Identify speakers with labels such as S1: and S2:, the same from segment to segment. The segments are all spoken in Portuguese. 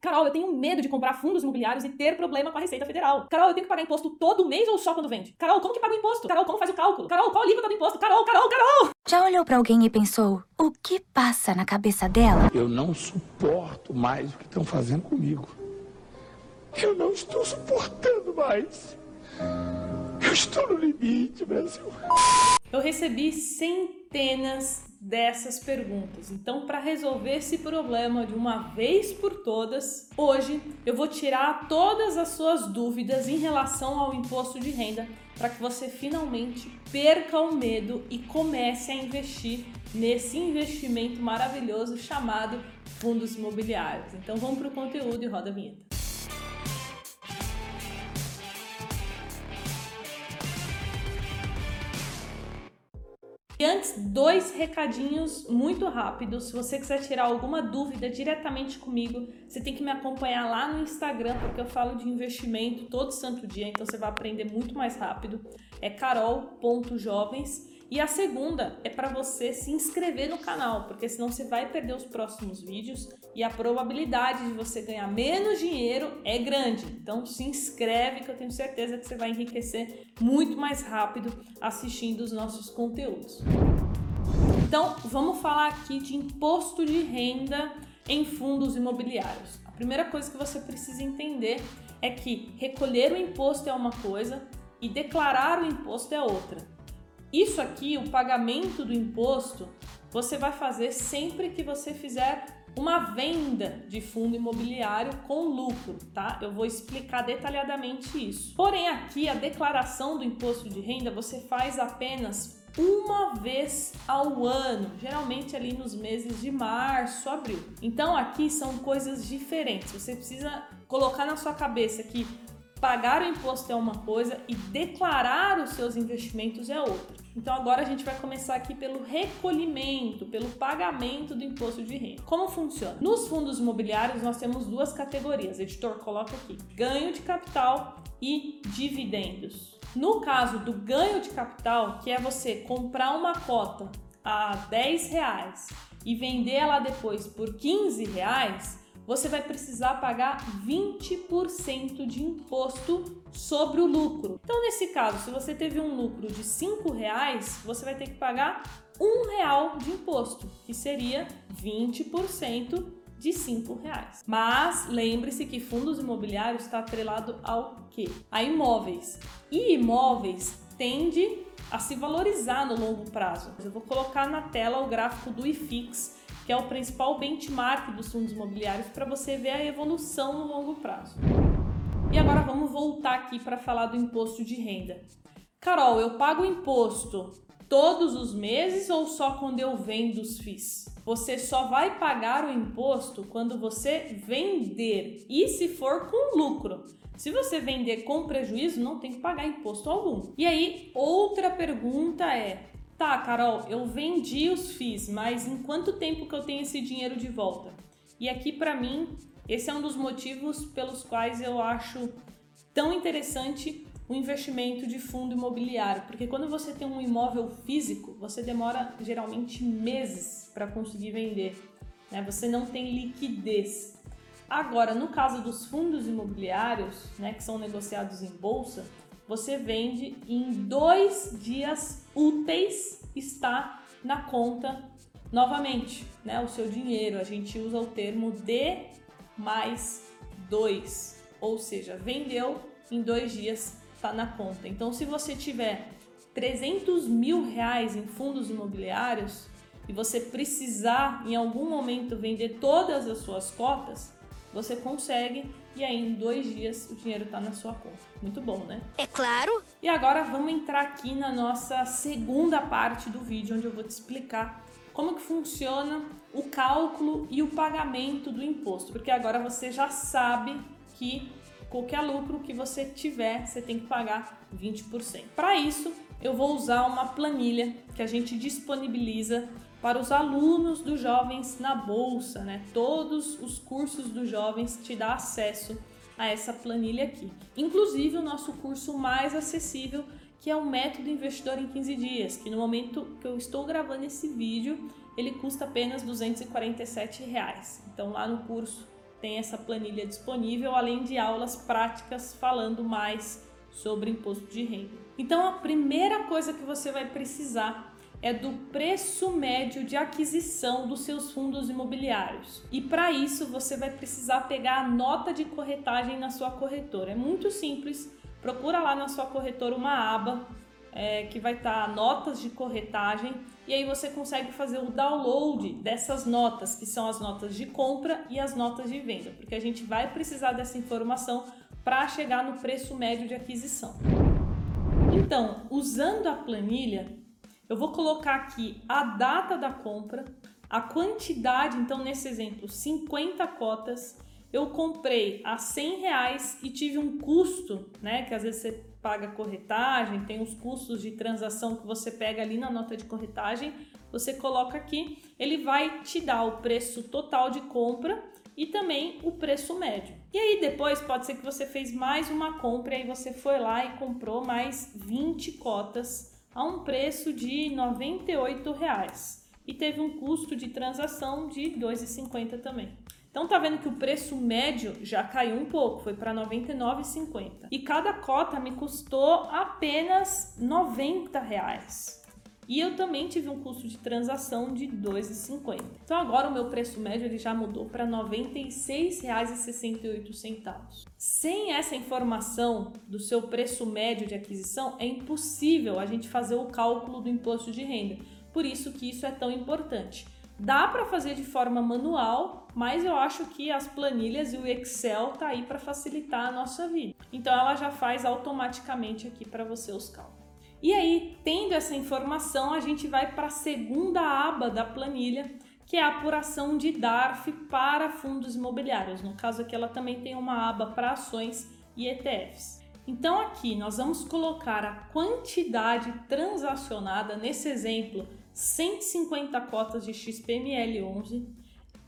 S1: Carol, eu tenho medo de comprar fundos imobiliários e ter problema com a Receita Federal. Carol, eu tenho que pagar imposto todo mês ou só quando vende? Carol, como que paga o imposto? Carol, como faz o cálculo? Carol, qual a alíquota do imposto? Carol, Carol, Carol!
S2: Já olhou para alguém e pensou, o que passa na cabeça dela?
S3: Eu não suporto mais o que estão fazendo comigo. Eu não estou suportando mais. Eu estou no limite, Brasil.
S1: Eu recebi centenas dessas perguntas. Então, para resolver esse problema de uma vez por todas, hoje eu vou tirar todas as suas dúvidas em relação ao imposto de renda para que você finalmente perca o medo e comece a investir nesse investimento maravilhoso chamado fundos imobiliários. Então, vamos para o conteúdo e roda a vinheta. E antes, dois recadinhos muito rápidos. Se você quiser tirar alguma dúvida diretamente comigo, você tem que me acompanhar lá no Instagram, porque eu falo de investimento todo santo dia, então você vai aprender muito mais rápido. É carol.jovens. E a segunda é para você se inscrever no canal, porque senão você vai perder os próximos vídeos e a probabilidade de você ganhar menos dinheiro é grande. Então se inscreve que eu tenho certeza que você vai enriquecer muito mais rápido assistindo os nossos conteúdos. Então, vamos falar aqui de imposto de renda em fundos imobiliários. A primeira coisa que você precisa entender é que recolher o imposto é uma coisa e declarar o imposto é outra. Isso aqui, o pagamento do imposto, você vai fazer sempre que você fizer uma venda de fundo imobiliário com lucro, tá? Eu vou explicar detalhadamente isso. Porém, aqui a declaração do imposto de renda você faz apenas uma vez ao ano, geralmente ali nos meses de março, abril. Então aqui são coisas diferentes. Você precisa colocar na sua cabeça que pagar o imposto é uma coisa e declarar os seus investimentos é outra. Então agora a gente vai começar aqui pelo recolhimento, pelo pagamento do imposto de renda. Como funciona? Nos fundos imobiliários nós temos duas categorias. Editor coloca aqui: ganho de capital e dividendos. No caso do ganho de capital, que é você comprar uma cota a 10 reais e vender ela depois por 15 reais, você vai precisar pagar 20% de imposto sobre o lucro. Então, nesse caso, se você teve um lucro de 5 reais, você vai ter que pagar um real de imposto, que seria 20% de 5 reais. Mas lembre-se que fundos imobiliários está atrelado ao quê? A imóveis. E imóveis tende a se valorizar no longo prazo. Eu vou colocar na tela o gráfico do IFIX que é o principal benchmark dos fundos imobiliários para você ver a evolução no longo prazo. E agora vamos voltar aqui para falar do imposto de renda. Carol, eu pago imposto todos os meses ou só quando eu vendo os FIIs? Você só vai pagar o imposto quando você vender e se for com lucro. Se você vender com prejuízo, não tem que pagar imposto algum. E aí, outra pergunta é: Tá, Carol, eu vendi os FIIs, mas em quanto tempo que eu tenho esse dinheiro de volta? E aqui para mim, esse é um dos motivos pelos quais eu acho tão interessante o investimento de fundo imobiliário, porque quando você tem um imóvel físico, você demora geralmente meses para conseguir vender, né? Você não tem liquidez. Agora, no caso dos fundos imobiliários, né, que são negociados em bolsa, você vende em dois dias úteis está na conta novamente, né? O seu dinheiro. A gente usa o termo D mais dois, ou seja, vendeu em dois dias está na conta. Então, se você tiver 300 mil reais em fundos imobiliários e você precisar em algum momento vender todas as suas cotas, você consegue e aí em dois dias o dinheiro está na sua conta. Muito bom, né?
S2: É claro!
S1: E agora vamos entrar aqui na nossa segunda parte do vídeo, onde eu vou te explicar como que funciona o cálculo e o pagamento do imposto, porque agora você já sabe que qualquer lucro que você tiver, você tem que pagar 20%. Para isso, eu vou usar uma planilha que a gente disponibiliza para os alunos dos jovens na bolsa, né? Todos os cursos dos jovens te dá acesso a essa planilha aqui. Inclusive o nosso curso mais acessível, que é o método investidor em 15 dias, que no momento que eu estou gravando esse vídeo, ele custa apenas 247 reais. Então lá no curso tem essa planilha disponível, além de aulas práticas falando mais sobre imposto de renda. Então, a primeira coisa que você vai precisar é do preço médio de aquisição dos seus fundos imobiliários. E para isso você vai precisar pegar a nota de corretagem na sua corretora. É muito simples. Procura lá na sua corretora uma aba é, que vai estar tá notas de corretagem e aí você consegue fazer o download dessas notas, que são as notas de compra e as notas de venda, porque a gente vai precisar dessa informação para chegar no preço médio de aquisição. Então, usando a planilha, eu vou colocar aqui a data da compra, a quantidade, então nesse exemplo, 50 cotas. Eu comprei a 100 reais e tive um custo, né? Que às vezes você paga corretagem, tem os custos de transação que você pega ali na nota de corretagem, você coloca aqui, ele vai te dar o preço total de compra e também o preço médio. E aí depois pode ser que você fez mais uma compra e você foi lá e comprou mais 20 cotas a um preço de 98 reais e teve um custo de transação de R$ 2,50 também. Então tá vendo que o preço médio já caiu um pouco, foi para R$ 99,50. E cada cota me custou apenas 90 reais. E eu também tive um custo de transação de R$ 2,50. Então agora o meu preço médio ele já mudou para R$ 96,68. Sem essa informação do seu preço médio de aquisição, é impossível a gente fazer o cálculo do imposto de renda. Por isso que isso é tão importante. Dá para fazer de forma manual, mas eu acho que as planilhas e o Excel tá aí para facilitar a nossa vida. Então ela já faz automaticamente aqui para você os cálculos. E aí, tendo essa informação, a gente vai para a segunda aba da planilha, que é a apuração de DARF para fundos imobiliários. No caso aqui, ela também tem uma aba para ações e ETFs. Então, aqui nós vamos colocar a quantidade transacionada, nesse exemplo, 150 cotas de XPML11,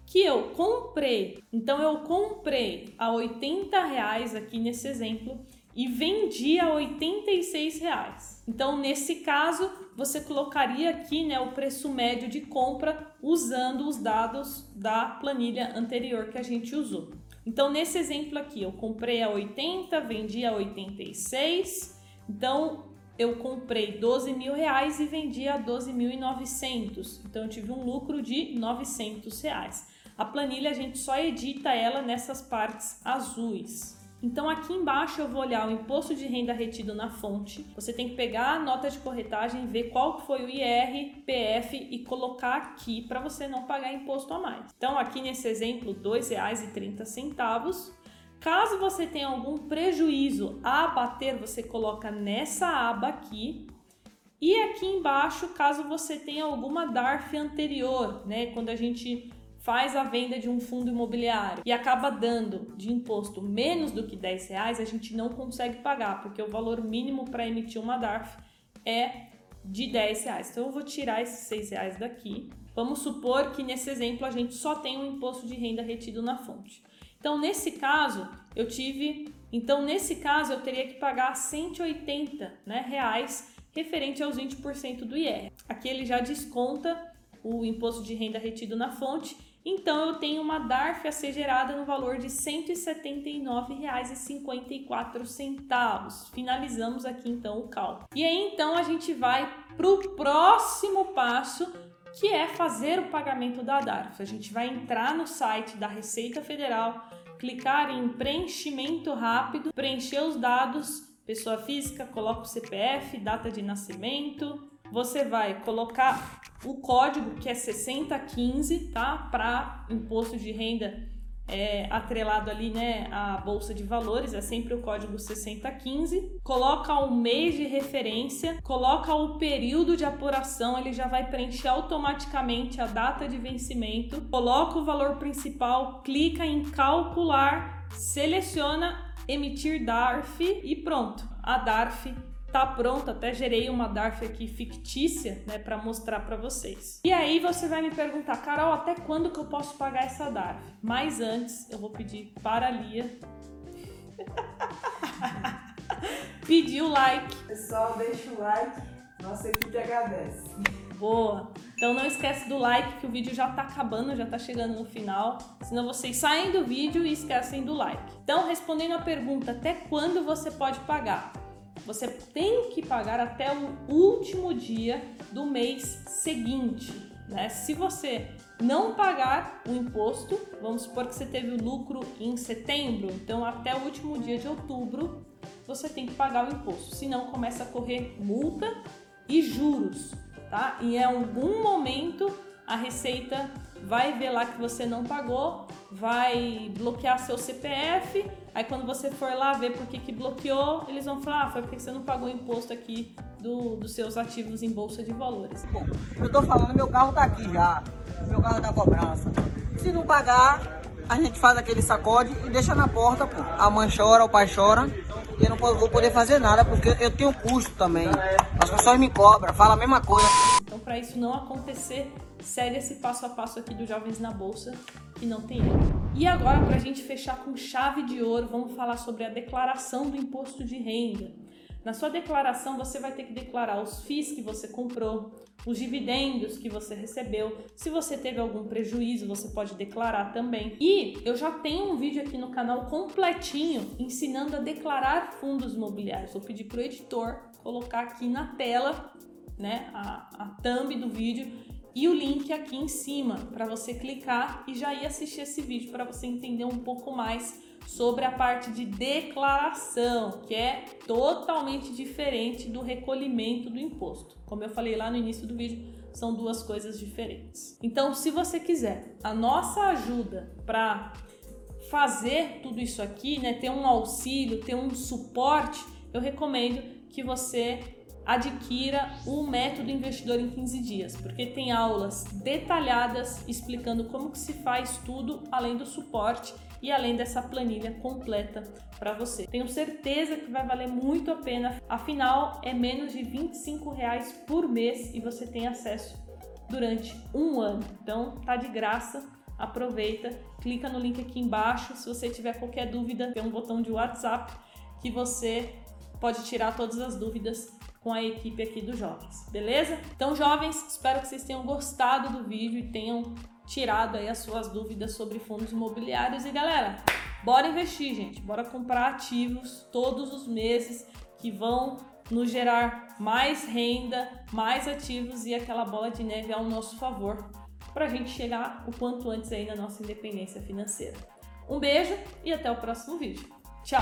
S1: que eu comprei. Então, eu comprei a 80 reais aqui nesse exemplo e vendi a 86 reais. Então, nesse caso, você colocaria aqui né, o preço médio de compra usando os dados da planilha anterior que a gente usou. Então, nesse exemplo aqui, eu comprei a 80, vendi a 86. Então, eu comprei 12 mil reais e vendi a 12.900. Então, eu tive um lucro de 900 reais. A planilha a gente só edita ela nessas partes azuis. Então aqui embaixo eu vou olhar o imposto de renda retido na fonte. Você tem que pegar a nota de corretagem, ver qual foi o IR, PF e colocar aqui para você não pagar imposto a mais. Então aqui nesse exemplo, R$ 2,30. Caso você tenha algum prejuízo a abater, você coloca nessa aba aqui. E aqui embaixo, caso você tenha alguma DARF anterior, né, quando a gente faz a venda de um fundo imobiliário e acaba dando de imposto menos do que 10 reais, a gente não consegue pagar, porque o valor mínimo para emitir uma DARF é de 10 reais. Então eu vou tirar esses 6 reais daqui. Vamos supor que nesse exemplo a gente só tem um imposto de renda retido na fonte. Então nesse caso eu tive, então nesse caso eu teria que pagar 180 né, reais referente aos 20% do IR. Aqui ele já desconta o imposto de renda retido na fonte então eu tenho uma DARF a ser gerada no valor de R$ 179,54. Finalizamos aqui então o cálculo. E aí então a gente vai para o próximo passo, que é fazer o pagamento da DARF. A gente vai entrar no site da Receita Federal, clicar em preenchimento rápido, preencher os dados, pessoa física, coloca o CPF, data de nascimento, você vai colocar o código que é 6015, tá? Para imposto de renda é, atrelado ali, né, à bolsa de valores, é sempre o código 6015. Coloca o mês de referência, coloca o período de apuração, ele já vai preencher automaticamente a data de vencimento. Coloca o valor principal, clica em calcular, seleciona emitir DARF e pronto. A DARF tá pronto, até gerei uma DARF aqui fictícia, né, para mostrar para vocês. E aí você vai me perguntar, Carol, até quando que eu posso pagar essa DARF? Mas antes, eu vou pedir para a Lia pedir o like.
S4: Pessoal, deixa o like, nossa equipe agradece.
S1: Boa! Então não esquece do like que o vídeo já tá acabando, já tá chegando no final. Senão vocês saem do vídeo e esquecem do like. Então, respondendo a pergunta, até quando você pode pagar? Você tem que pagar até o último dia do mês seguinte. Né? Se você não pagar o imposto, vamos supor que você teve o lucro em setembro, então até o último dia de outubro você tem que pagar o imposto, senão começa a correr multa e juros, tá? E em algum momento a Receita vai ver lá que você não pagou, vai bloquear seu CPF, aí quando você for lá ver por que, que bloqueou, eles vão falar, ah, foi porque você não pagou o imposto aqui do, dos seus ativos em bolsa de valores.
S4: Bom, eu tô falando, meu carro tá aqui já, meu carro da cobrança. Se não pagar, a gente faz aquele sacode e deixa na porta, pô. A mãe chora, o pai chora, e eu não vou poder fazer nada, porque eu tenho custo também. As pessoas me cobram, falam a mesma coisa.
S1: Então, para isso não acontecer, segue esse passo a passo aqui do Jovens na Bolsa, que não tem erro. E agora, para a gente fechar com chave de ouro, vamos falar sobre a declaração do imposto de renda. Na sua declaração, você vai ter que declarar os FIIs que você comprou, os dividendos que você recebeu. Se você teve algum prejuízo, você pode declarar também. E eu já tenho um vídeo aqui no canal completinho ensinando a declarar fundos imobiliários. Vou pedir para o editor colocar aqui na tela né, a, a thumb do vídeo e o link aqui em cima para você clicar e já ir assistir esse vídeo para você entender um pouco mais sobre a parte de declaração, que é totalmente diferente do recolhimento do imposto. Como eu falei lá no início do vídeo, são duas coisas diferentes. Então, se você quiser a nossa ajuda para fazer tudo isso aqui, né, ter um auxílio, ter um suporte, eu recomendo que você adquira o método investidor em 15 dias, porque tem aulas detalhadas explicando como que se faz tudo, além do suporte e além dessa planilha completa para você. Tenho certeza que vai valer muito a pena, afinal é menos de 25 reais por mês e você tem acesso durante um ano. Então tá de graça, aproveita, clica no link aqui embaixo. Se você tiver qualquer dúvida, tem um botão de WhatsApp que você pode tirar todas as dúvidas com a equipe aqui dos jovens, beleza? Então, jovens, espero que vocês tenham gostado do vídeo e tenham tirado aí as suas dúvidas sobre fundos imobiliários. E galera, bora investir, gente. Bora comprar ativos todos os meses que vão nos gerar mais renda, mais ativos e aquela bola de neve ao nosso favor para a gente chegar o quanto antes aí na nossa independência financeira. Um beijo e até o próximo vídeo. Tchau!